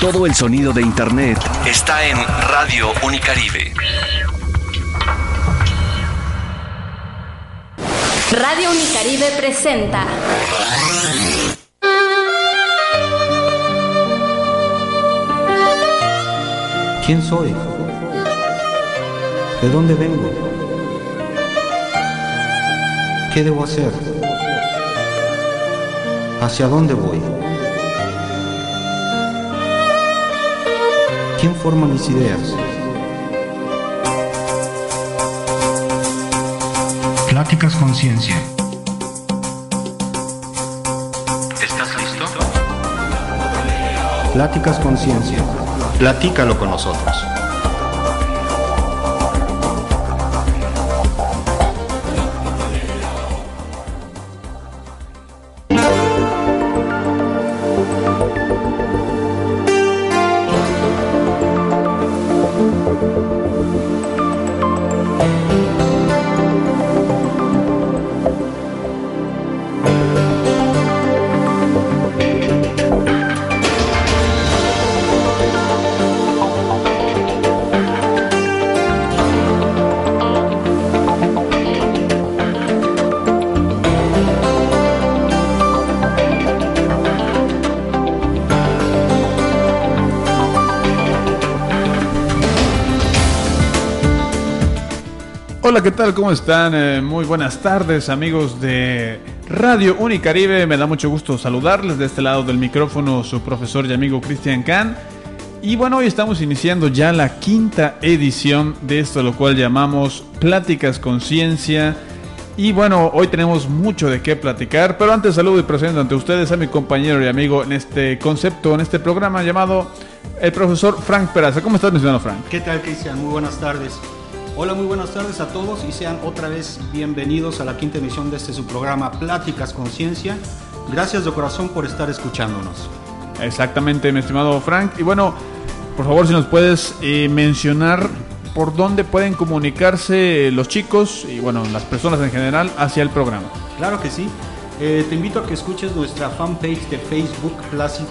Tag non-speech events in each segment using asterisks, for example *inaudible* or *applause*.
Todo el sonido de Internet está en Radio Unicaribe. Radio Unicaribe presenta. ¿Quién soy? ¿De dónde vengo? ¿Qué debo hacer? ¿Hacia dónde voy? ¿Quién forma mis ideas? Pláticas Conciencia. ¿Estás listo? Pláticas Conciencia. Platícalo con nosotros. ¿Qué tal? ¿Cómo están? Eh, muy buenas tardes, amigos de Radio Unicaribe. Me da mucho gusto saludarles de este lado del micrófono, su profesor y amigo Cristian Kahn. Y bueno, hoy estamos iniciando ya la quinta edición de esto, lo cual llamamos Pláticas Conciencia. Y bueno, hoy tenemos mucho de qué platicar, pero antes saludo y presento ante ustedes a mi compañero y amigo en este concepto, en este programa llamado el profesor Frank Peraza. ¿Cómo estás, mi señor Frank? ¿Qué tal, Cristian? Muy buenas tardes. Hola, muy buenas tardes a todos y sean otra vez bienvenidos a la quinta emisión de este su programa Pláticas Conciencia. Gracias de corazón por estar escuchándonos. Exactamente, mi estimado Frank. Y bueno, por favor, si nos puedes eh, mencionar por dónde pueden comunicarse los chicos y bueno, las personas en general hacia el programa. Claro que sí. Eh, te invito a que escuches nuestra fanpage de Facebook,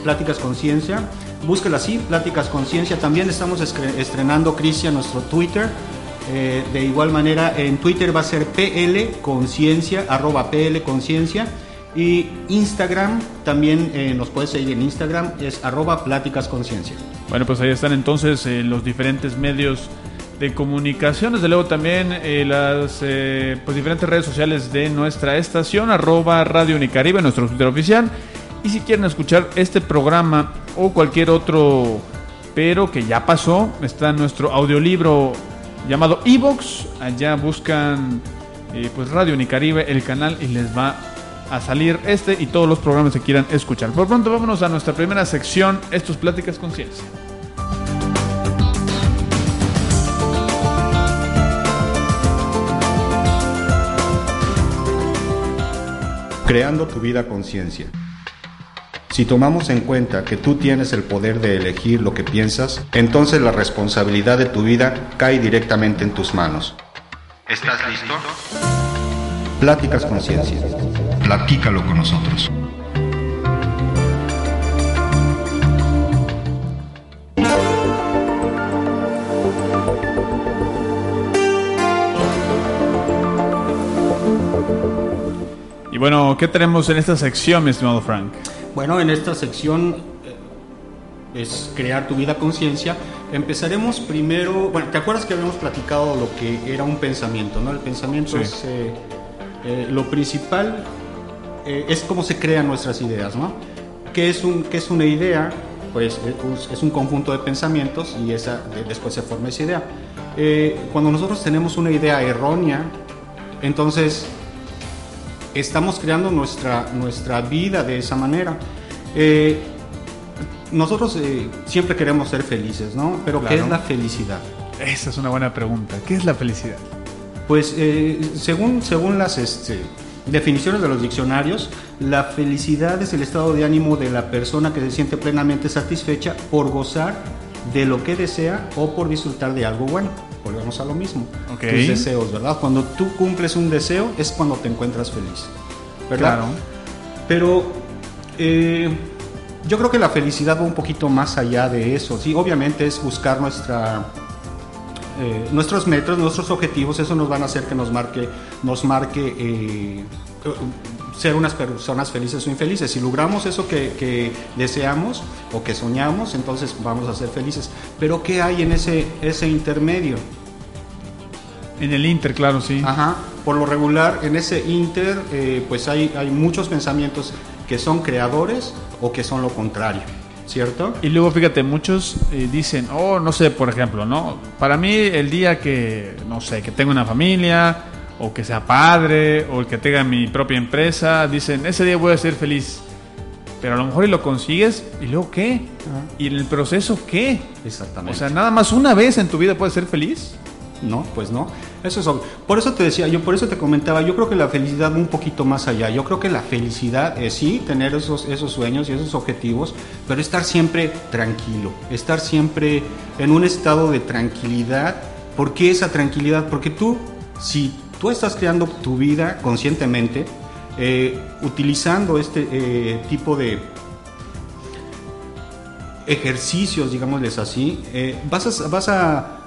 Pláticas Conciencia. Búsquela así, Pláticas Conciencia. También estamos estrenando, Cristian, nuestro Twitter. Eh, de igual manera, en Twitter va a ser PL Conciencia, arroba PL Conciencia. Y Instagram, también eh, nos puedes seguir en Instagram, es arroba Pláticas Conciencia. Bueno, pues ahí están entonces eh, los diferentes medios de comunicación, desde luego también las pues, diferentes redes sociales de nuestra estación, arroba Radio Unicaribe, nuestro Twitter oficial. Y si quieren escuchar este programa o cualquier otro, pero que ya pasó, está nuestro audiolibro llamado Evox. Allá buscan eh, pues Radio Unicaribe, el canal, y les va a salir este y todos los programas que quieran escuchar. Por pronto, vámonos a nuestra primera sección, estos Pláticas Conciencia. Creando tu vida conciencia. Si tomamos en cuenta que tú tienes el poder de elegir lo que piensas, entonces la responsabilidad de tu vida cae directamente en tus manos. ¿Estás listo? Pláticas Conciencia. Platícalo con nosotros. Y bueno, ¿qué tenemos en esta sección, mi estimado Frank? Bueno, en esta sección eh, es crear tu vida conciencia. Empezaremos primero, bueno, ¿te acuerdas que habíamos platicado lo que era un pensamiento? ¿no? El pensamiento Sí. es eh, eh, lo principal, es cómo se crean nuestras ideas, ¿no? ¿Qué es, un, qué es una idea? Pues es- un conjunto de pensamientos y esa, de- después se forma esa idea. Cuando nosotros tenemos una idea errónea, entonces estamos creando nuestra, nuestra vida de esa manera. Eh, nosotros eh, siempre queremos ser felices, ¿no? Pero ¿qué es la felicidad? Esa es una buena pregunta. ¿Qué es la felicidad? Pues eh, según, según las este, definiciones de los diccionarios, la felicidad es el estado de ánimo de la persona que se siente plenamente satisfecha por gozar de lo que desea o por disfrutar de algo bueno. Volvemos a lo mismo. Tus deseos, ¿verdad? Cuando tú cumples un deseo es cuando te encuentras feliz. ¿Verdad? Claro. Pero eh, yo creo que la felicidad va un poquito más allá de eso. Sí, obviamente es buscar nuestra, eh, nuestros metros, nuestros objetivos. Eso nos van a hacer que nos marque, nos marque eh, ser unas personas felices o infelices. Si logramos eso que, que deseamos o que soñamos, entonces vamos a ser felices. Pero ¿qué hay en ese, ese intermedio? En el Inter, claro, sí. Ajá, por lo regular en ese inter eh, pues hay, hay muchos pensamientos que son creadores o que son lo contrario, ¿cierto? Y luego fíjate, muchos eh, dicen, oh, no sé, por ejemplo, ¿no? Para mí el día que, no sé, que tenga una familia, o que sea padre, o el que tenga mi propia empresa, dicen, ese día voy a ser feliz. Pero a lo mejor y lo consigues, ¿y luego qué? ¿Y en el proceso qué? Exactamente. O sea, nada más una vez en tu vida puedes ser feliz. No, pues no. Eso es obvio. Por eso te decía, yo por eso te comentaba, yo creo que la felicidad va un poquito más allá. Yo creo que la felicidad es sí tener esos, esos sueños y esos objetivos, pero estar siempre tranquilo, estar siempre en un estado de tranquilidad. ¿Por qué esa tranquilidad? Porque tú, si tú estás creando tu vida conscientemente, eh, utilizando este eh, tipo de ejercicios, digámosles así, eh, vas, a,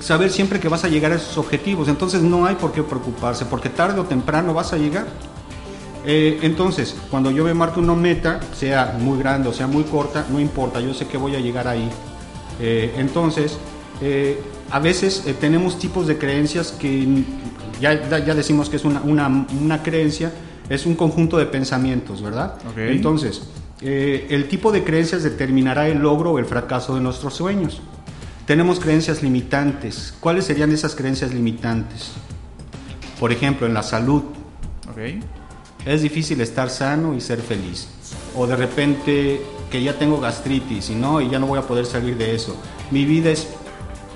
saber siempre que vas a llegar a esos objetivos. Entonces no hay por qué preocuparse, porque tarde o temprano vas a llegar. Entonces, cuando yo me marco una meta, sea muy grande o sea muy corta, no importa, yo sé que voy a llegar ahí. Entonces, a veces eh, tenemos tipos de creencias que ya, ya decimos que es una, una, una creencia, es un conjunto de pensamientos, ¿verdad? Ok. Entonces, eh, el tipo de creencias determinará el logro o el fracaso de nuestros sueños. Tenemos creencias limitantes. ¿Cuáles serían esas creencias limitantes? Por ejemplo, en la salud. Ok. Es difícil estar sano y ser feliz. O de repente que ya tengo gastritis y no, y ya no voy a poder salir de eso. Mi vida es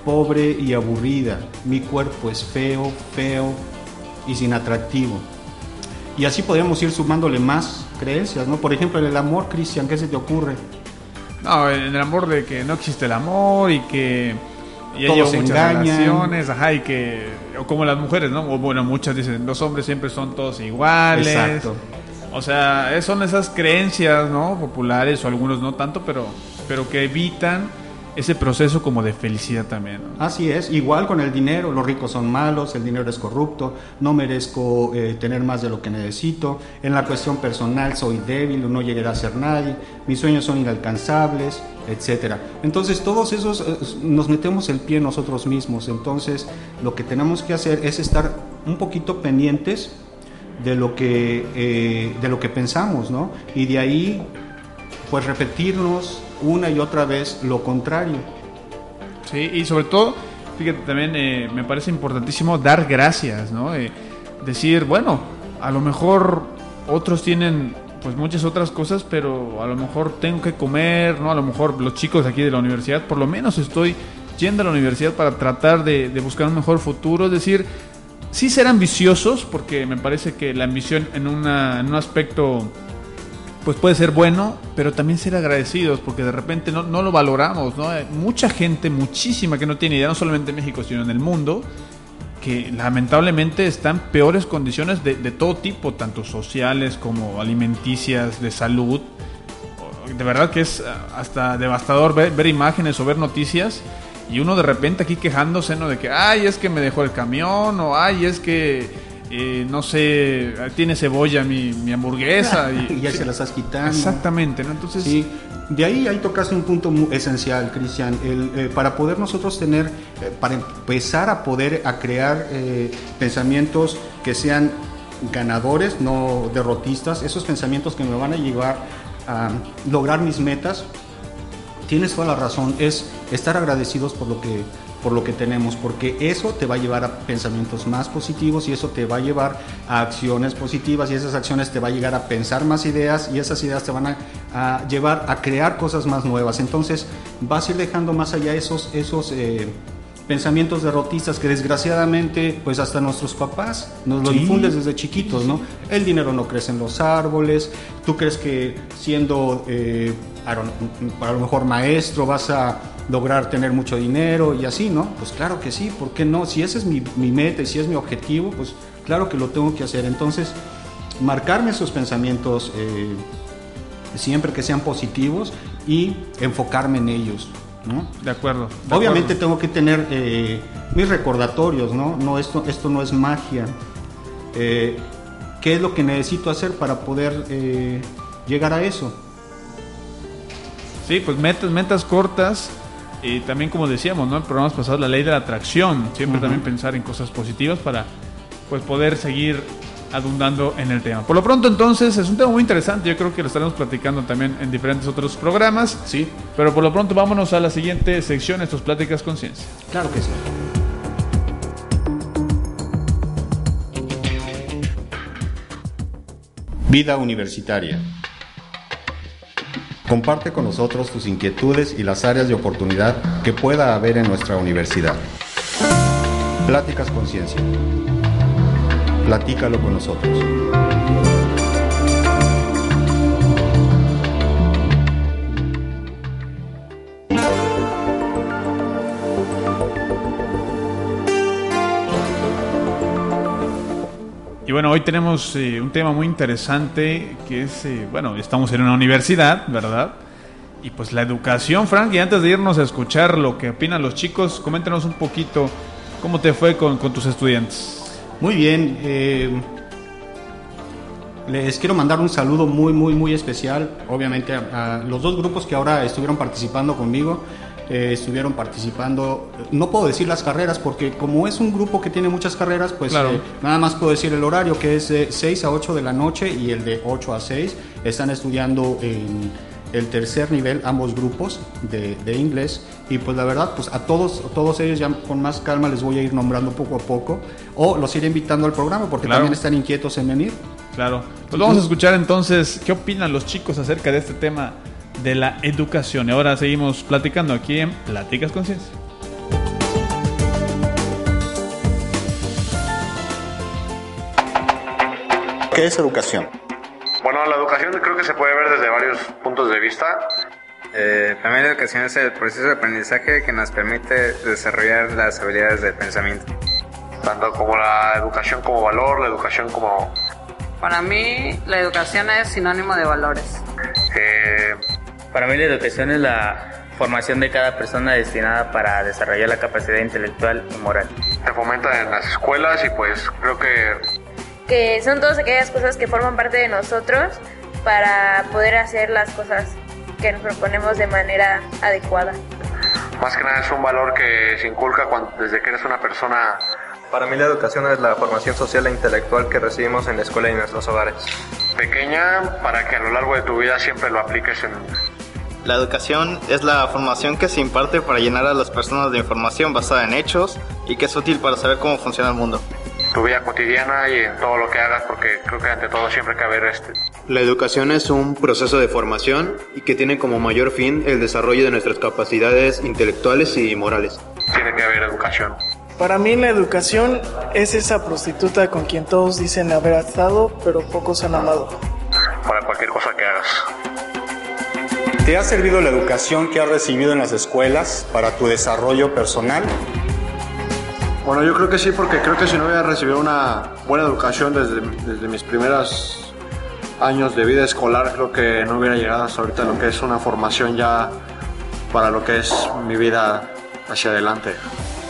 pobre y aburrida. Mi cuerpo es feo, feo y sin atractivo. Y así podríamos ir sumándole más creencias, ¿no? Por ejemplo, en el amor, Cristian, ¿qué se te ocurre? No, en el amor de que no existe el amor y que ya Todos se engañan. ajá, y que o como las mujeres, ¿no? O bueno, muchas dicen, los hombres siempre son todos iguales. Exacto. O sea, son esas creencias, ¿no? Populares o algunos no tanto, pero pero que evitan ese proceso como de felicidad también. Así es, igual con el dinero, los ricos son malos, el dinero es corrupto, no merezco eh, tener más de lo que necesito, en la cuestión personal soy débil, no llegaré a ser nadie, mis sueños son inalcanzables, etcétera. Entonces todos esos eh, nos metemos el pie nosotros mismos, entonces lo que tenemos que hacer es estar un poquito pendientes de lo que, eh, de lo que pensamos, ¿no? Y de ahí, pues repetirnos una y otra vez lo contrario. Sí, y sobre todo, fíjate, también eh, me parece importantísimo dar gracias, ¿no? Eh, decir, bueno, a lo mejor otros tienen pues muchas otras cosas, pero a lo mejor tengo que comer, ¿no? A lo mejor los chicos aquí de la universidad, por lo menos estoy yendo a la universidad para tratar de, buscar un mejor futuro, es decir, sí ser ambiciosos, porque me parece que la ambición una, en un aspecto pues puede ser bueno, pero también ser agradecidos, porque de repente no, no lo valoramos, ¿no? Hay mucha gente, muchísima que no tiene idea, no solamente en México, sino en el mundo, que lamentablemente están peores condiciones de, de todo tipo, tanto sociales como alimenticias, de salud. De verdad que es ah, hasta devastador ver, ver imágenes o ver noticias y uno de repente aquí quejándose, ¿no? De que, ay, es que me dejó el camión, o ay, es que, eh, no sé, tiene cebolla mi, mi hamburguesa. *laughs* Y, y ya se las estás quitando. Exactamente, ¿no? Entonces, Sí, de ahí, ahí tocaste un punto muy esencial, Cristian. Eh, para poder nosotros tener, eh, para empezar a poder a crear pensamientos que sean ganadores, no derrotistas, esos pensamientos que me van a llevar a lograr mis metas, tienes toda la razón, es estar agradecidos por lo que, por lo que tenemos, porque eso te va a llevar a pensamientos más positivos y eso te va a llevar a acciones positivas y esas acciones te va a llegar a pensar más ideas y esas ideas te van a, a llevar a crear cosas más nuevas. Entonces vas a ir dejando más allá esos, esos eh, pensamientos derrotistas que desgraciadamente pues hasta nuestros papás nos lo Sí. infundes desde chiquitos, ¿no? El dinero no crece en los árboles, tú crees que siendo eh, a lo mejor maestro vas a lograr tener mucho dinero y así, ¿no? Pues claro que sí, ¿por qué no? Si ese es mi, mi meta y si es mi objetivo, pues claro que lo tengo que hacer. Entonces, marcarme esos pensamientos eh, siempre que sean positivos y enfocarme en ellos, ¿no? De acuerdo. de Obviamente acuerdo. tengo que tener eh, mis recordatorios, ¿no? No esto, esto no es magia. Eh, ¿Qué es lo que necesito hacer para poder eh, llegar a eso? Sí, pues metas, metas cortas. Y también, como decíamos, ¿no? En programas pasados, la ley de la atracción. Siempre también pensar en cosas positivas para pues poder seguir abundando en el tema. Por lo pronto, entonces, es un tema muy interesante. Yo creo que lo estaremos platicando también en diferentes otros programas. Sí, Pero por lo pronto, vámonos a la siguiente sección, estos Pláticas Conciencia. claro que sí. Vida universitaria. Comparte con nosotros tus inquietudes y las áreas de oportunidad que pueda haber en nuestra universidad. Pláticas Conciencia. Platícalo con nosotros. Bueno, hoy tenemos eh, un tema muy interesante que es, eh, bueno, estamos en una universidad, ¿verdad? Y pues la educación, Frank, y antes de irnos a escuchar lo que opinan los chicos, coméntanos un poquito cómo te fue con, con tus estudiantes. Muy bien. eh, les quiero mandar un saludo muy, muy, muy especial. Obviamente a, a los dos grupos que ahora estuvieron participando conmigo. Eh, estuvieron participando, no puedo decir las carreras porque como es un grupo que tiene muchas carreras, pues Claro. eh, nada más puedo decir el horario que es de 6 a 8 de la noche y el de 8 a 6. Están estudiando en el tercer nivel ambos grupos de, de inglés y pues la verdad pues a todos a todos ellos ya con más calma les voy a ir nombrando poco a poco o los iré invitando al programa porque Claro. también están inquietos en venir Claro. Pues vamos a escuchar entonces qué opinan los chicos acerca de este tema de la educación. Y ahora seguimos platicando aquí en Pláticas Conciencia. ¿qué es educación? Bueno, la educación creo que se puede ver desde varios puntos de vista. Eh, para mí la educación es el proceso de aprendizaje que nos permite desarrollar las habilidades del pensamiento. tanto como la educación como valor, la educación como Para mí, la educación es sinónimo de valores. eh, Para mí la educación es la formación de cada persona destinada para desarrollar la capacidad intelectual y moral. se fomenta en las escuelas y pues creo que que son todas aquellas cosas que forman parte de nosotros para poder hacer las cosas que nos proponemos de manera adecuada. más que nada es un valor que se inculca cuando, desde que eres una persona Para mí la educación es la formación social e intelectual que recibimos en la escuela y en nuestros hogares. pequeña para que a lo largo de tu vida siempre lo apliques en La educación es la formación que se imparte para llenar a las personas de información basada en hechos y que es útil para saber cómo funciona el mundo. tu vida cotidiana y en todo lo que hagas porque creo que ante todo siempre hay que haber este La educación es un proceso de formación y que tiene como mayor fin el desarrollo de nuestras capacidades intelectuales y morales. tiene que haber educación Para mí la educación es esa prostituta con quien todos dicen haber estado, pero pocos han amado. para cualquier cosa que hagas ¿Te ha servido la educación que has recibido en las escuelas para tu desarrollo personal? Bueno, yo creo que sí, porque creo que si no hubiera recibido una buena educación desde, desde mis primeros años de vida escolar, creo que no hubiera llegado hasta ahorita a lo que es una formación ya para lo que es mi vida hacia adelante.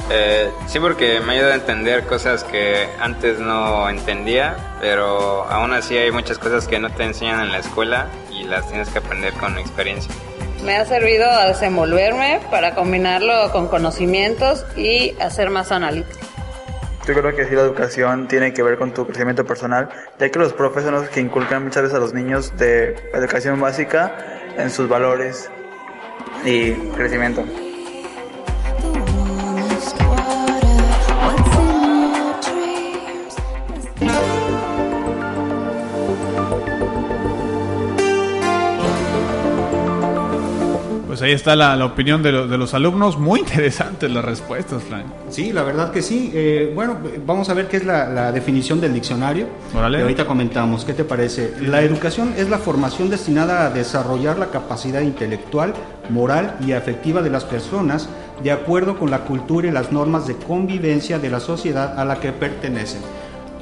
Eh, sí, porque me ayuda a entender cosas que antes no entendía, pero aún así hay muchas cosas que no te enseñan en la escuela las tienes que aprender con experiencia. Me ha servido a desenvolverme para combinarlo con conocimientos y hacer más analítico. Yo creo que sí, la educación tiene que ver con tu crecimiento personal, ya que los profes son los que inculcan muchas veces a los niños de educación básica en sus valores y crecimiento. Ahí está la, la opinión de, lo- de los alumnos. Muy interesantes las respuestas, Frank. Sí, la verdad que sí. Eh, bueno, vamos a ver qué es la, la definición del diccionario. Órale. Que ahorita comentamos. ¿Qué te parece? La educación es la formación destinada a desarrollar la capacidad intelectual, moral y afectiva de las personas de acuerdo con la cultura y las normas de convivencia de la sociedad a la que pertenecen.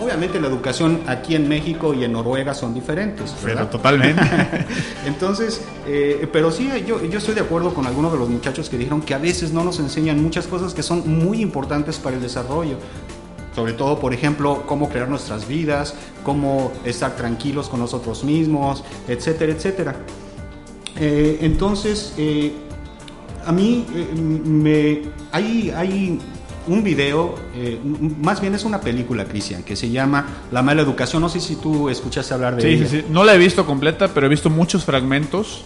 Obviamente la educación aquí en México y en Noruega son diferentes. Pero totalmente. *laughs* Entonces, eh, pero sí, yo, yo estoy de acuerdo con algunos de los muchachos que dijeron que a veces no nos enseñan muchas cosas que son muy importantes para el desarrollo. Sobre todo, por ejemplo, cómo crear nuestras vidas, cómo estar tranquilos con nosotros mismos, etcétera, etcétera. Eh, entonces, eh, a mí eh, me, hay, hay un video, eh, más bien es una película, Cristian, que se llama La mala educación. No sé si tú escuchaste hablar de Sí, ella. sí, sí. No la he visto completa, pero he visto muchos fragmentos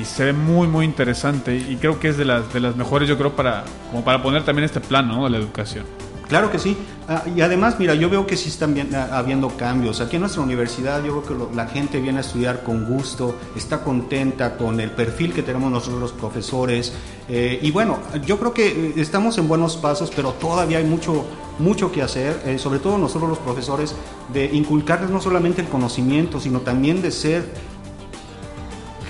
y se ve muy, muy interesante. Y creo que es de las, de las mejores, yo creo, para, como para poner también este plano ¿no? de la educación. Claro que sí. Ah, y además, mira, yo veo que sí están bien- ah, habiendo cambios. Aquí en nuestra universidad yo creo que la gente viene a estudiar con gusto, está contenta con el perfil que tenemos nosotros los profesores. Eh, y bueno, yo creo que eh, estamos en buenos pasos, pero todavía hay mucho, mucho que hacer, eh, sobre todo nosotros los profesores, de inculcarles no solamente el conocimiento, sino también de ser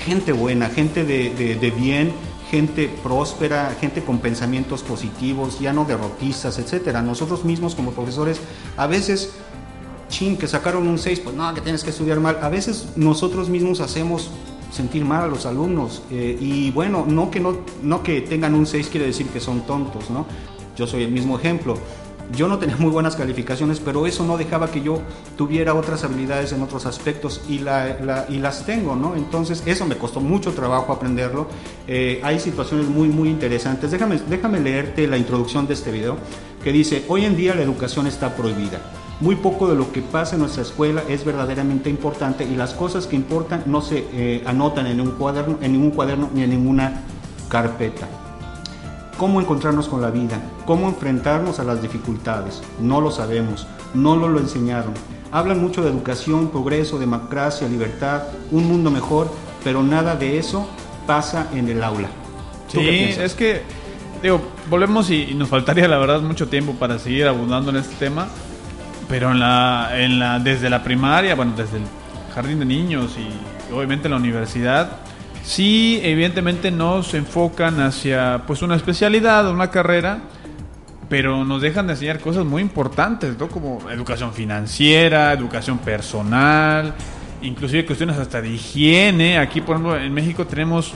gente buena, gente de bien, gente próspera, gente con pensamientos positivos, ya no derrotistas, etcétera. Nosotros mismos como profesores, a veces, chin, que sacaron un 6, pues no, que tienes que estudiar mal. A veces nosotros mismos hacemos sentir mal a los alumnos. eh, y bueno, no que, no, no que tengan un 6 quiere decir que son tontos, ¿no? Yo soy el mismo ejemplo. Yo no tenía *laughs* muy buenas calificaciones, pero eso no dejaba que yo tuviera otras habilidades en otros aspectos y, la- la- y las tengo, ¿no? Entonces eso me costó mucho trabajo aprenderlo. Eh, hay situaciones muy, muy interesantes. Déjame, déjame leerte la introducción de este video que dice, hoy en día la educación está prohibida. Muy poco de lo que pasa en nuestra escuela es verdaderamente importante y las cosas que importan no se eh, anotan en un cuaderno, en ningún cuaderno ni en ninguna carpeta cómo encontrarnos con la vida, cómo enfrentarnos a las dificultades. No lo sabemos, no lo, lo enseñaron. Hablan mucho de educación, progreso, democracia, libertad, un mundo mejor, pero nada de eso pasa en el aula. ¿Tú Sí, qué es que, digo, volvemos y, y nos faltaría la verdad mucho tiempo para seguir abundando en este tema, pero en la, en la, desde la primaria, bueno, desde el jardín de niños y obviamente la universidad, sí, evidentemente nos enfocan hacia pues una especialidad, una carrera, pero nos dejan de enseñar cosas muy importantes, ¿no? Como educación financiera, educación personal, inclusive cuestiones hasta de higiene. Aquí, por ejemplo, en México tenemos,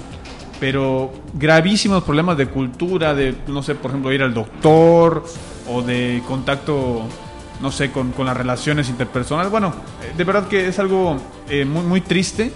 pero gravísimos problemas de cultura, de, no sé, por ejemplo, ir al doctor o de contacto, no sé, con, con las relaciones interpersonales. Bueno, eh, de verdad que es algo eh, muy, muy triste.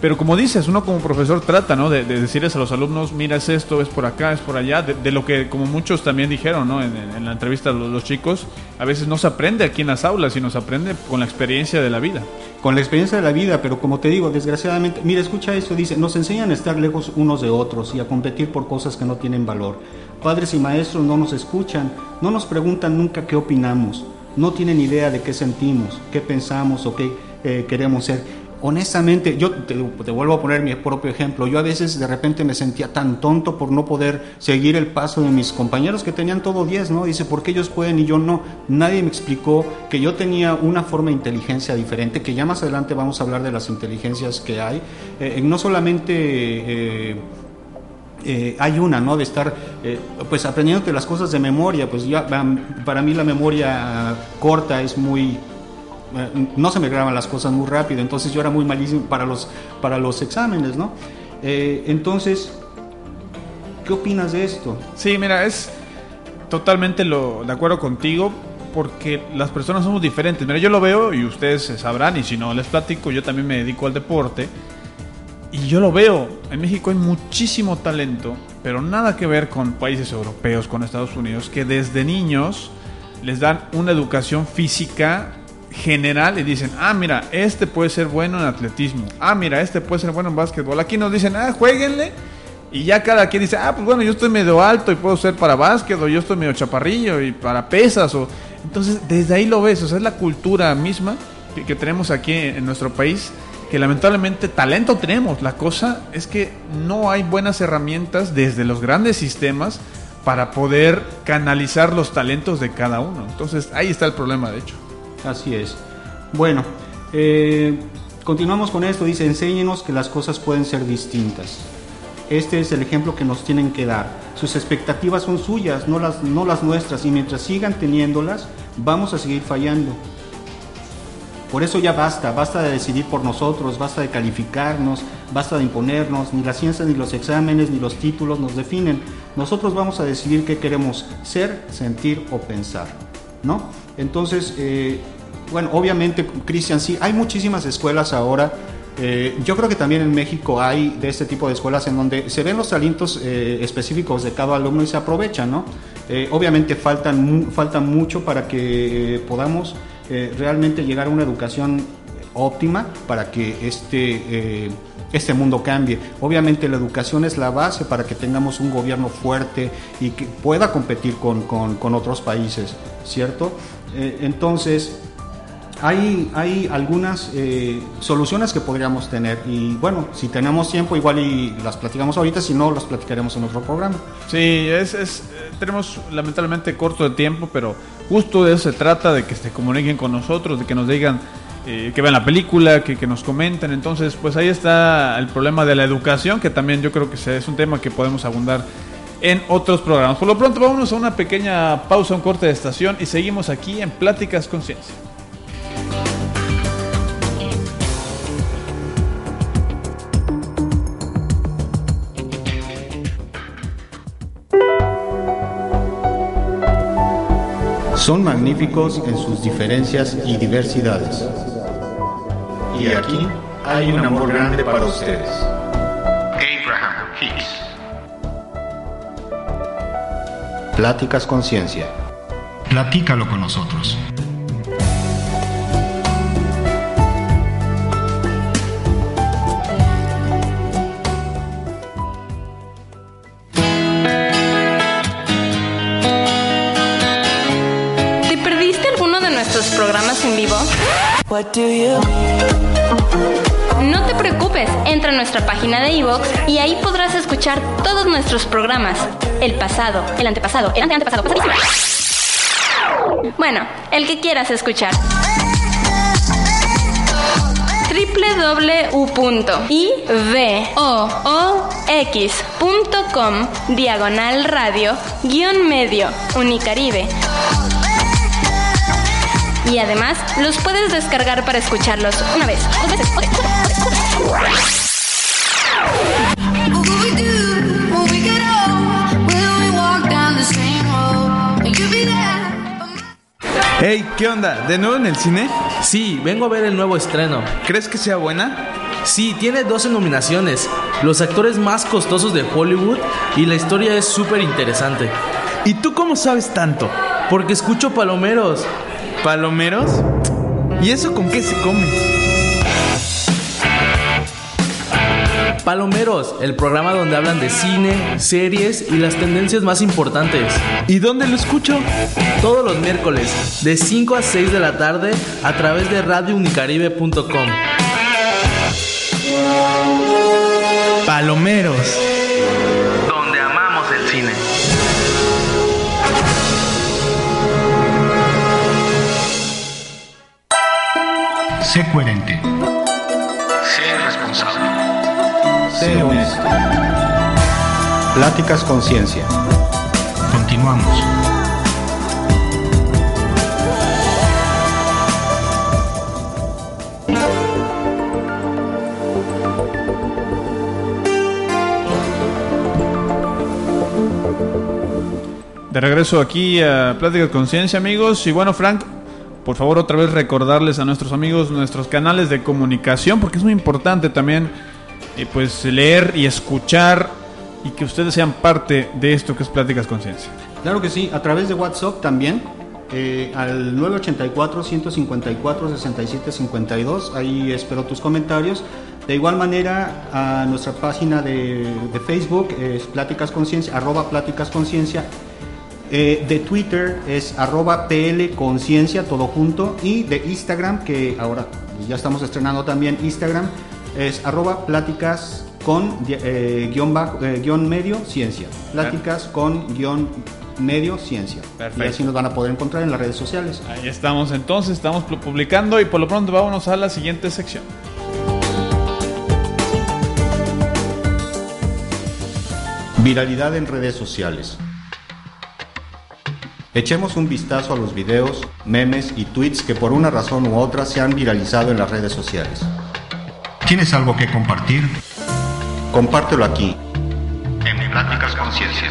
Pero como dices, uno como profesor trata, ¿no? De, de decirles a los alumnos, mira, es esto, es por acá, es por allá, de, lo que como muchos también dijeron, ¿no? En la entrevista los, los chicos, a veces no se aprende aquí en las aulas, sino se aprende con la experiencia de la vida. Con la experiencia de la vida, pero como te digo, desgraciadamente, mira, escucha esto, dice, nos enseñan a estar lejos unos de otros y a competir por cosas que no tienen valor. Padres y maestros no nos escuchan, no nos preguntan nunca qué opinamos, no tienen idea de qué sentimos, qué pensamos o qué eh, queremos ser. Honestamente, yo te, vuelvo a poner mi propio ejemplo. Yo a veces de repente me sentía tan tonto por no poder seguir el paso de mis compañeros que tenían todo 10, ¿no? Dice, ¿por qué ellos pueden y yo no? Nadie me explicó que yo tenía una forma de inteligencia diferente, que ya más adelante vamos a hablar de las inteligencias que hay. Eh, no solamente... eh, eh, hay una, ¿no? De estar, eh, pues aprendiéndote las cosas de memoria, pues ya para mí la memoria corta es muy, eh, no se me graban las cosas muy rápido, entonces yo era muy malísimo para los, para los exámenes, ¿no? Eh, entonces, ¿qué opinas de esto? Sí, mira, es totalmente lo, de acuerdo contigo porque las personas somos diferentes. Mira, yo lo veo y ustedes sabrán y si no les platico, yo también me dedico al deporte y yo lo veo. En México hay muchísimo talento, pero nada que ver con países europeos, con Estados Unidos, que desde niños les dan una educación física general y dicen, ah, mira, este puede ser bueno en atletismo, ah, mira, este puede ser bueno en básquetbol. Aquí nos dicen, ah, jueguenle. Y ya cada quien dice, ah, pues bueno, yo estoy medio alto y puedo ser para básquet, o yo estoy medio chaparrillo y para pesas. O... Entonces, desde ahí lo ves, o sea, es la cultura misma que, tenemos aquí en nuestro país que lamentablemente talento tenemos. La cosa es que no hay buenas herramientas desde los grandes sistemas para poder canalizar los talentos de cada uno. Entonces ahí está el problema, de hecho. Así es. Bueno, eh, continuamos con esto. Dice, enséñenos que las cosas pueden ser distintas. Este es el ejemplo que nos tienen que dar. Sus expectativas son suyas, no las, no las nuestras. Y mientras sigan teniéndolas, vamos a seguir fallando. Por eso ya basta, basta de decidir por nosotros, basta de calificarnos, basta de imponernos, ni la ciencia, ni los exámenes, ni los títulos nos definen. Nosotros vamos a decidir qué queremos ser, sentir o pensar, ¿no? Entonces, eh, bueno, obviamente, Cristian, sí, hay muchísimas escuelas ahora. eh, yo creo que también en México hay de este tipo de escuelas en donde se ven los talentos eh, específicos de cada alumno y se aprovechan, ¿no? Eh, obviamente faltan, mu- falta mucho para que podamos realmente llegar a una educación óptima para que este, este mundo cambie. Obviamente la educación es la base para que tengamos un gobierno fuerte y que pueda competir con, con- con otros países, ¿cierto? Entonces, hay, hay algunas eh, soluciones que podríamos tener y bueno, si tenemos tiempo igual y las platicamos ahorita, si no, las platicaremos en otro programa. Sí, es, es, tenemos lamentablemente corto de tiempo, pero justo de eso se trata, de que se comuniquen con nosotros, de que nos digan eh, que vean la película, que, nos comenten. Entonces, pues ahí está el problema de la educación, que también yo creo que es un tema que podemos abundar en otros programas. Por lo pronto, vámonos a una pequeña pausa, un corte de estación y seguimos aquí en Pláticas Conciencia. Son magníficos en sus diferencias y diversidades. Y aquí hay un amor grande para ustedes. Abraham Hicks. Pláticas Conciencia. Platícalo con nosotros. En vivo? No te preocupes, entra a nuestra página de iVoox y ahí podrás escuchar todos nuestros programas. El pasado, el antepasado, el anteantepasado, pasadísimo. Bueno, el que quieras escuchar. www.ivoox.com diagonal radio guion medio Unicaribe y además los puedes descargar para escucharlos una vez, dos veces. Hey, ¿qué onda? ¿De nuevo en el cine? Sí, vengo a ver el nuevo estreno. ¿Crees que sea buena? Sí, tiene 12 nominaciones, los actores más costosos de Hollywood y la historia es súper interesante. ¿Y tú cómo sabes tanto? Porque escucho palomeros. ¿Palomeros? ¿Y eso con qué se come? Palomeros, el programa donde hablan de cine, series y las tendencias más importantes. ¿Y dónde lo escucho? Todos los miércoles, de 5 a 6 de la tarde, a través de radiounicaribe.com. Palomeros. Sé coherente. Sé responsable. Sé honesto. Pláticas Conciencia. Continuamos. De regreso aquí a Pláticas Conciencia, amigos. Y bueno, Frank, por favor, otra vez recordarles a nuestros amigos nuestros canales de comunicación, porque es muy importante también eh, pues leer y escuchar y que ustedes sean parte de esto que es Pláticas Conciencia. Claro que sí, a través de WhatsApp también, eh, al 984-154-6752, ahí espero tus comentarios. De igual manera, a nuestra página de, Facebook, es Pláticas Conciencia, arroba Pláticas Conciencia. Eh, de Twitter es arroba PL Conciencia, todo junto. Y de Instagram, que ahora ya estamos estrenando también Instagram, es arroba pláticas con eh, guion, bajo, eh, guion medio ciencia. Pláticas con guion medio ciencia. Perfecto. Y así nos van a poder encontrar en las redes sociales. Ahí estamos entonces, estamos pu- publicando y por lo pronto vámonos a la siguiente sección. Viralidad en redes sociales. Echemos un vistazo a los videos, memes y tweets que por una razón u otra se han viralizado en las redes sociales. ¿Tienes algo que compartir? Compártelo aquí. En Pláticas Conciencia.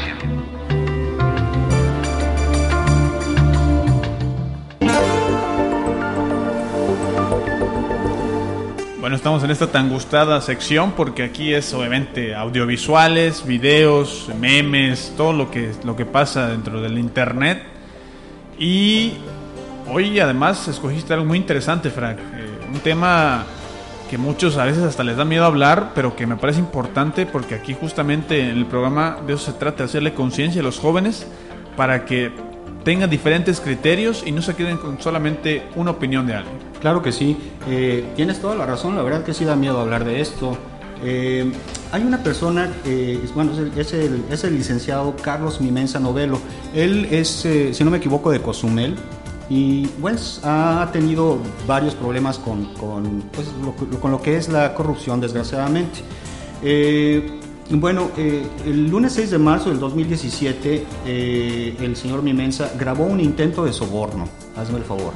Bueno, estamos en esta tan gustada sección porque aquí es obviamente audiovisuales, videos, memes, todo lo que, lo que pasa dentro del internet. Y hoy además escogiste algo muy interesante, Frank. Eh, un tema que muchos a veces hasta les da miedo hablar, pero que me parece importante porque aquí justamente en el programa de eso se trata, hacerle conciencia a los jóvenes para que tengan diferentes criterios y no se queden con solamente una opinión de alguien. Claro que sí, eh, tienes toda la razón, la verdad que sí da miedo hablar de esto. Eh, hay una persona, eh, bueno, es el, es, el, licenciado Carlos Mimensa Novelo. Él es, eh, si no me equivoco, de Cozumel y pues ha tenido varios problemas con, con, pues, lo, con lo que es la corrupción, desgraciadamente. Eh, bueno, eh, el lunes 6 de marzo del 2017, eh, el señor Mimensa grabó un intento de soborno, hazme el favor,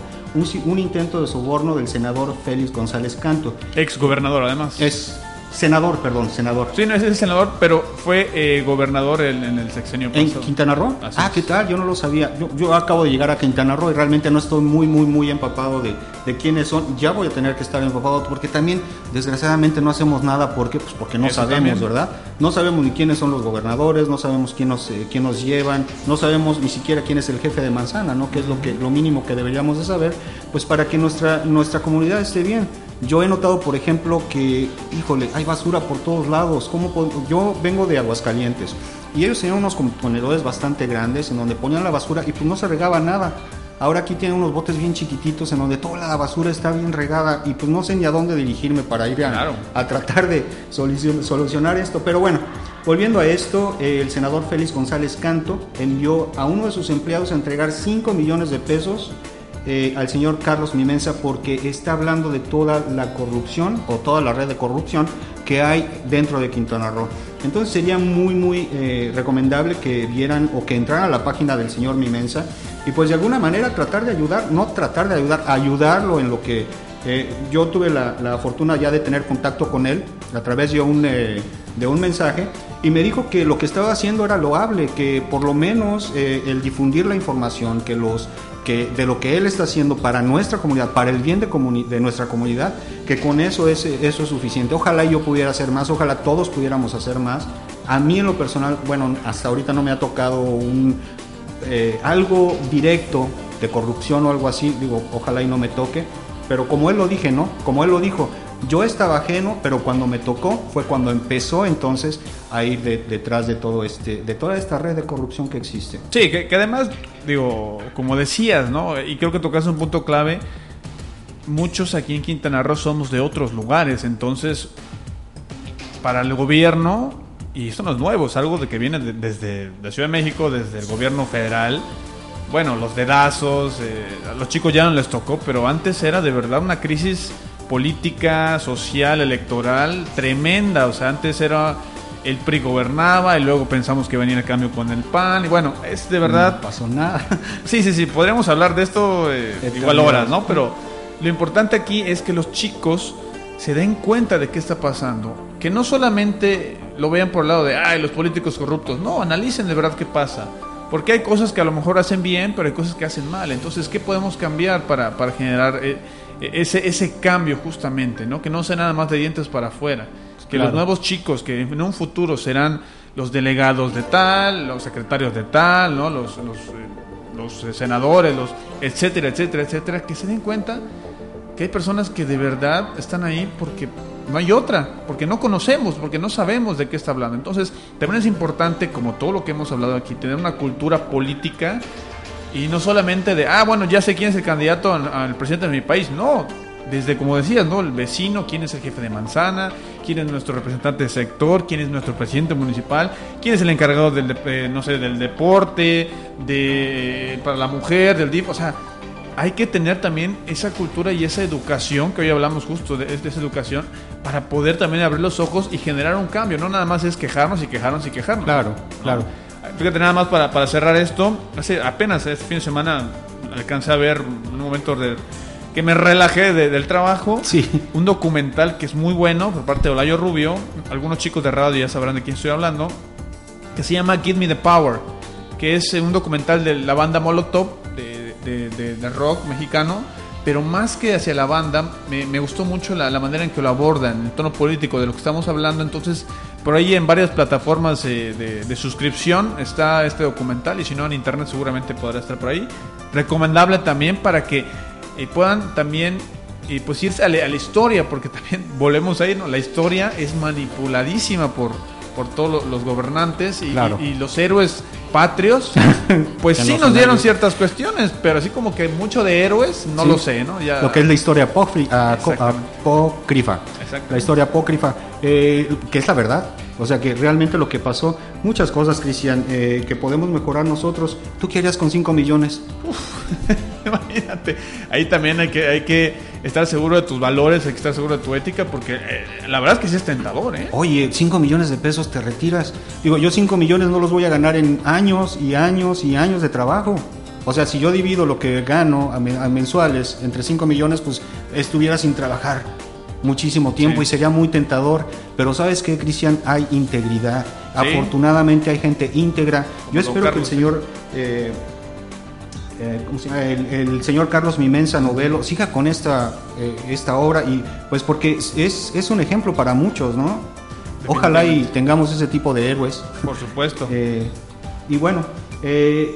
un intento de soborno del senador Félix González Canto. Ex gobernador además. Es senador, perdón, senador. Sí, no es el senador, pero fue eh, gobernador en, en el sexenio ¿En pasado. Quintana Roo? Así ah. ¿qué tal? Yo no lo sabía. Yo, yo acabo de llegar a Quintana Roo y realmente no estoy muy, muy, muy empapado de, de quiénes son. Ya voy a tener que estar empapado porque también, desgraciadamente, no hacemos nada. ¿Por qué? Pues porque no Eso sabemos, también. ¿verdad? No sabemos ni quiénes son los gobernadores, no sabemos quién nos, eh, quién nos llevan, no sabemos ni siquiera quién es el jefe de manzana, ¿no? Que es lo, que, lo mínimo que deberíamos de saber, pues para que nuestra, nuestra comunidad esté bien. Yo he notado, por ejemplo, que, híjole, hay basura por todos lados. ¿Cómo pod- Yo vengo de Aguascalientes y ellos tenían unos contenedores bastante grandes en donde ponían la basura y pues no se regaba nada. Ahora aquí tienen unos botes bien chiquititos en donde toda la basura está bien regada y pues no sé ni a dónde dirigirme para ir a, Claro. a tratar de solucion- solucionar esto. Pero bueno, volviendo a esto, eh, el senador Félix González Canto envió a uno de sus empleados a entregar 5 millones de pesos eh, al señor Carlos Mimensa porque está hablando de toda la corrupción o toda la red de corrupción que hay dentro de Quintana Roo. Entonces sería muy, muy eh, recomendable que vieran o que entraran a la página del señor Mimensa y pues de alguna manera tratar de ayudar, no tratar de ayudar, ayudarlo en lo que eh, yo tuve la, la fortuna ya de tener contacto con él a través de un, de un mensaje y me dijo que lo que estaba haciendo era loable, que por lo menos eh, el difundir la información, que los que de lo que él está haciendo para nuestra comunidad, para el bien de, comuni- de nuestra comunidad, que con eso es, eso es suficiente. Ojalá yo pudiera hacer más, ojalá todos pudiéramos hacer más. A mí en lo personal, bueno, hasta ahorita no me ha tocado un, eh, algo directo de corrupción o algo así, digo, ojalá y no me toque, pero como él lo dije, ¿no? Como él lo dijo, yo estaba ajeno, pero cuando me tocó fue cuando empezó entonces a ir de- detrás de todo este, de toda esta red de corrupción que existe. Sí, que, además, digo, como decías, ¿no? Y creo que tocaste un punto clave. Muchos aquí en Quintana Roo somos de otros lugares, entonces, para el gobierno, y esto no es nuevo, es algo de que viene de- desde la Ciudad de México, desde el gobierno federal. Bueno, los dedazos, eh, a los chicos ya no les tocó, pero antes era de verdad una crisis política, social, electoral tremenda. O sea, antes era el PRI gobernaba y luego pensamos que venía el cambio con el PAN. Y bueno, es de verdad. No pasó nada. *laughs* Sí, sí, sí, podríamos hablar de esto eh, igual horas, ¿no? Pero lo importante aquí es que los chicos se den cuenta de qué está pasando. Que no solamente lo vean por el lado de, ay, los políticos corruptos. No, analicen de verdad qué pasa. Porque hay cosas que a lo mejor hacen bien, pero hay cosas que hacen mal. Entonces, ¿qué podemos cambiar para, para generar eh, ese, ese cambio justamente? ¿no? Que no sea nada más de dientes para afuera. Que Claro. los nuevos chicos que en un futuro serán los delegados de tal, los secretarios de tal, ¿no? los, los, eh, los eh, senadores, los etcétera, etcétera, etcétera, que se den cuenta que hay personas que de verdad están ahí porque no hay otra, porque no conocemos, porque no sabemos de qué está hablando. Entonces, también es importante, como todo lo que hemos hablado aquí, tener una cultura política y no solamente de, ah, bueno, ya sé quién es el candidato al, al presidente de mi país. No, desde como decías, ¿no? El vecino, quién es el jefe de manzana, quién es nuestro representante de sector, quién es nuestro presidente municipal, quién es el encargado del, de- eh, no sé, del deporte, de para la mujer, del DIF, o sea, hay que tener también esa cultura y esa educación que hoy hablamos justo de, de esa educación para poder también abrir los ojos y generar un cambio. No nada más es quejarnos y quejarnos y quejarnos. Claro, claro. Fíjate nada más para, para cerrar esto. Hace apenas este fin de semana alcancé a ver un momento de que me relajé de- del trabajo. Sí. Un documental que es muy bueno por parte de Olayo Rubio. Algunos chicos de radio ya sabrán de quién estoy hablando. Que se llama Give Me the Power. Que es un documental de la banda Molotov de- de rock mexicano. Pero más que hacia la banda, me, me gustó mucho la, la manera en que lo abordan, el tono político de lo que estamos hablando. Entonces, por ahí en varias plataformas eh, de, de suscripción está este documental y si no en internet seguramente podrá estar por ahí. Recomendable también para que eh, puedan también eh, pues irse a la, a la historia, porque también *laughs* volvemos a ir, ¿no? La historia es manipuladísima por, por todos lo- los gobernantes y, Claro. y- y los héroes patrios, *laughs* pues sí nos dieron ciertas cuestiones, pero así como que mucho de héroes, no Sí. lo sé, ¿no? Ya, Lo que es la historia Exactamente. apócrifa. La historia apócrifa, eh, que es la verdad. O sea, que realmente lo que pasó, muchas cosas, Cristian, eh, que podemos mejorar nosotros. ¿Tú qué harías con 5 millones? *laughs* Imagínate, ahí también hay que, hay que estar seguro de tus valores, hay que estar seguro de tu ética, porque eh, la verdad es que sí es tentador, ¿eh? Oye, 5 millones de pesos te retiras. Digo, yo 5 millones no los voy a ganar en años y años y años de trabajo. O sea, si yo divido lo que gano a, men- a mensuales entre 5 millones, pues estuviera sin trabajar muchísimo tiempo Sí. y sería muy tentador. Pero sabes qué, Cristian, hay integridad. Sí. Afortunadamente hay gente íntegra. Yo espero que el señor... eh, eh. El, el señor Carlos Mimensa Novelo siga con esta, eh, esta obra y pues porque es- es, un ejemplo para muchos, ¿no? Ojalá y tengamos ese tipo de héroes. Por supuesto. *laughs* Eh, y bueno,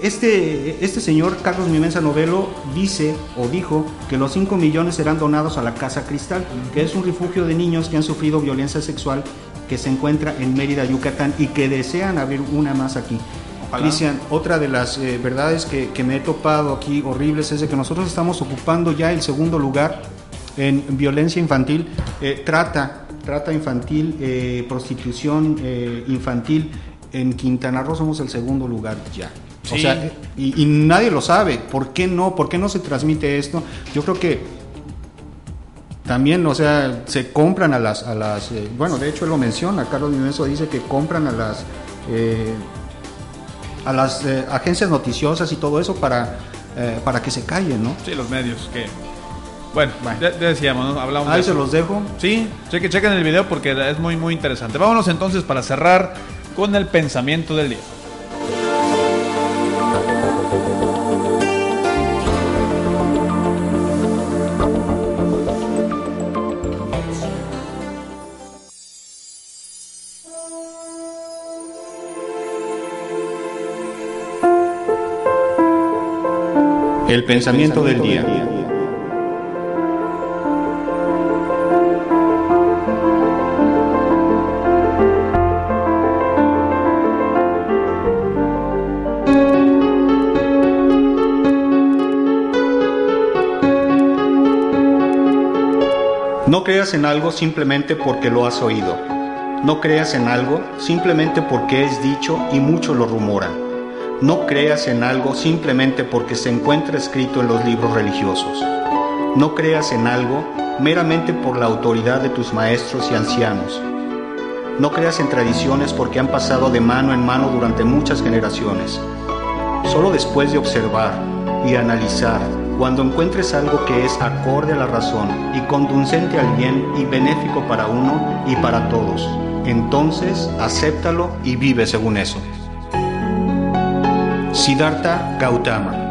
este, este señor Carlos Mimensa Novelo dice o dijo que los 5 millones serán donados a la Casa Cristal, que es un refugio de niños que han sufrido violencia sexual que se encuentra en Mérida, Yucatán y que desean abrir una más aquí. Cristian, otra de las eh, verdades que, que me he topado aquí horribles es de que nosotros estamos ocupando ya el segundo lugar en violencia infantil, eh, trata, trata infantil, eh, prostitución infantil. En Quintana Roo somos el segundo lugar ya. O sea, y, y nadie lo sabe. ¿Por qué no? ¿Por qué no se transmite esto? Yo creo que también, o sea, se compran a las, a las eh, bueno, de hecho él lo menciona, Carlos Mimenso dice que compran a las, eh, a las eh, agencias noticiosas y todo eso para, eh, para que se callen, ¿no? Sí, los medios que... Bueno, Ya, ya decíamos, ¿no? Hablamos de Ahí eso. se los dejo. Sí, chequen, chequen el video porque es muy, muy interesante. Vámonos entonces para cerrar con el pensamiento del día. El pensamiento del día. No creas en algo simplemente porque lo has oído. No creas en algo simplemente porque es dicho y muchos lo rumoran. No creas en algo simplemente porque se encuentra escrito en los libros religiosos. No creas en algo meramente por la autoridad de tus maestros y ancianos. No creas en tradiciones porque han pasado de mano en mano durante muchas generaciones. Solo después de observar y analizar, cuando encuentres algo que es acorde a la razón y conducente al bien y benéfico para uno y para todos, entonces acéptalo y vive según eso. Siddhartha Gautama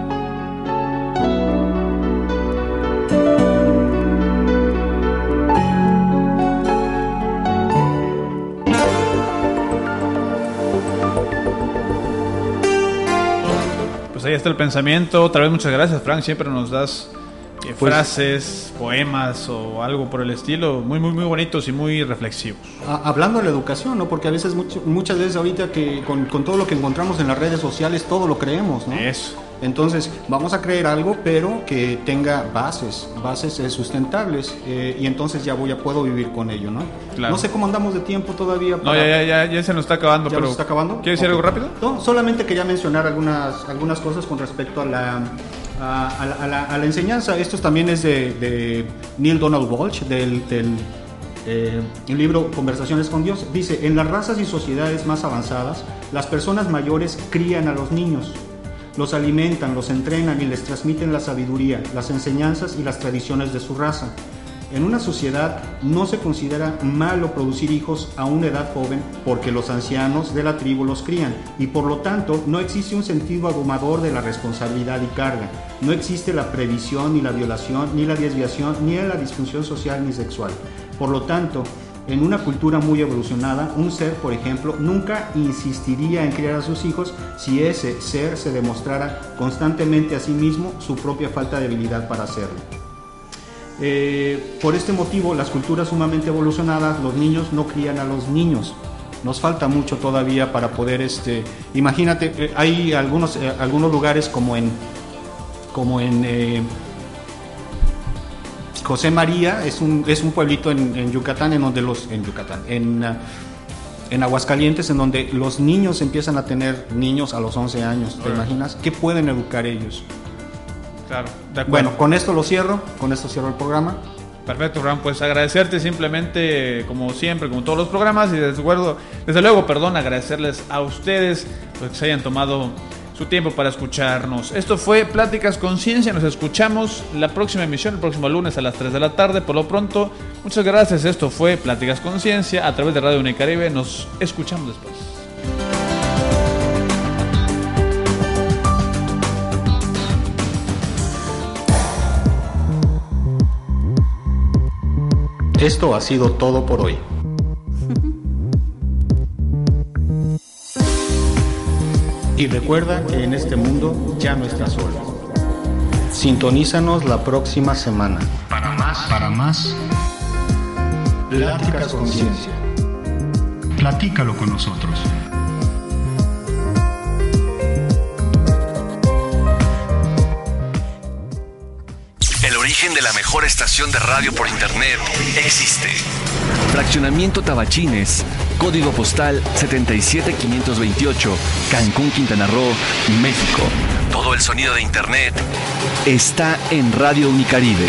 Pues ahí está el pensamiento. Otra vez muchas gracias, Frank. Siempre nos das eh, Pues- frases, poemas o algo por el estilo, muy, muy, muy bonitos y muy reflexivos. A- Hablando de la educación, ¿no? Porque a veces, mucho- muchas veces ahorita que con, con todo lo que encontramos en las redes sociales, todo lo creemos, ¿no? Eso. Entonces, vamos a creer algo, pero que tenga bases, bases eh, sustentables, eh, y entonces ya voy a puedo vivir con ello, ¿no? Claro. No sé cómo andamos de tiempo todavía. No, ya, ya, ya, ya se nos está acabando, ¿Ya pero... nos está acabando? ¿Quieres decir algo rápido? No, solamente quería mencionar algunas, algunas cosas con respecto a la, a, la, enseñanza. Esto también es de, Neil Donald Walsh, del, del eh, libro Conversaciones con Dios. Dice, en las razas y sociedades más avanzadas, las personas mayores crían a los niños. Los alimentan, los entrenan y les transmiten la sabiduría, las enseñanzas y las tradiciones de su raza. En una sociedad no se considera malo producir hijos a una edad joven porque los ancianos de la tribu los crían y por lo tanto no existe un sentido abrumador de la responsabilidad y carga. No existe la previsión ni la violación ni la desviación ni la disfunción social ni sexual. Por lo tanto, en una cultura muy evolucionada, un ser, por ejemplo, nunca insistiría en criar a sus hijos si ese ser se demostrara constantemente a sí mismo su propia falta de habilidad para hacerlo. Eh, por este motivo, las culturas sumamente evolucionadas, los niños no crían a los niños. Nos falta mucho todavía para poder, este, imagínate, eh, hay algunos, eh, algunos lugares como en, como en José María, es un, es un pueblito en, en Yucatán, en donde los, en Yucatán, en, en Aguascalientes, en donde los niños empiezan a tener niños a los 11 años. ¿Te imaginas? ¿Qué pueden educar ellos? Claro, de acuerdo. Bueno, con esto lo cierro, con esto cierro el programa. Perfecto, Fran, pues agradecerte simplemente, como siempre, como todos los programas, y desde luego, desde luego, perdón, agradecerles a ustedes pues, que se hayan tomado su tiempo para escucharnos. Esto fue Pláticas Conciencia, nos escuchamos la próxima emisión, el próximo lunes a las 3 de la tarde, por lo pronto, muchas gracias, esto fue Pláticas Conciencia a través de Radio Unicaribe, nos escuchamos después. Esto ha sido todo por hoy. Y recuerda que en este mundo ya no estás solo. Sintonízanos la próxima semana. Para más, para más, Pláticas Conciencia. platícalo con nosotros. De la mejor estación de radio por internet existe. Fraccionamiento Tabachines, código postal 77528, Cancún, Quintana Roo, México. Todo el sonido de internet está en Radio Unicaribe.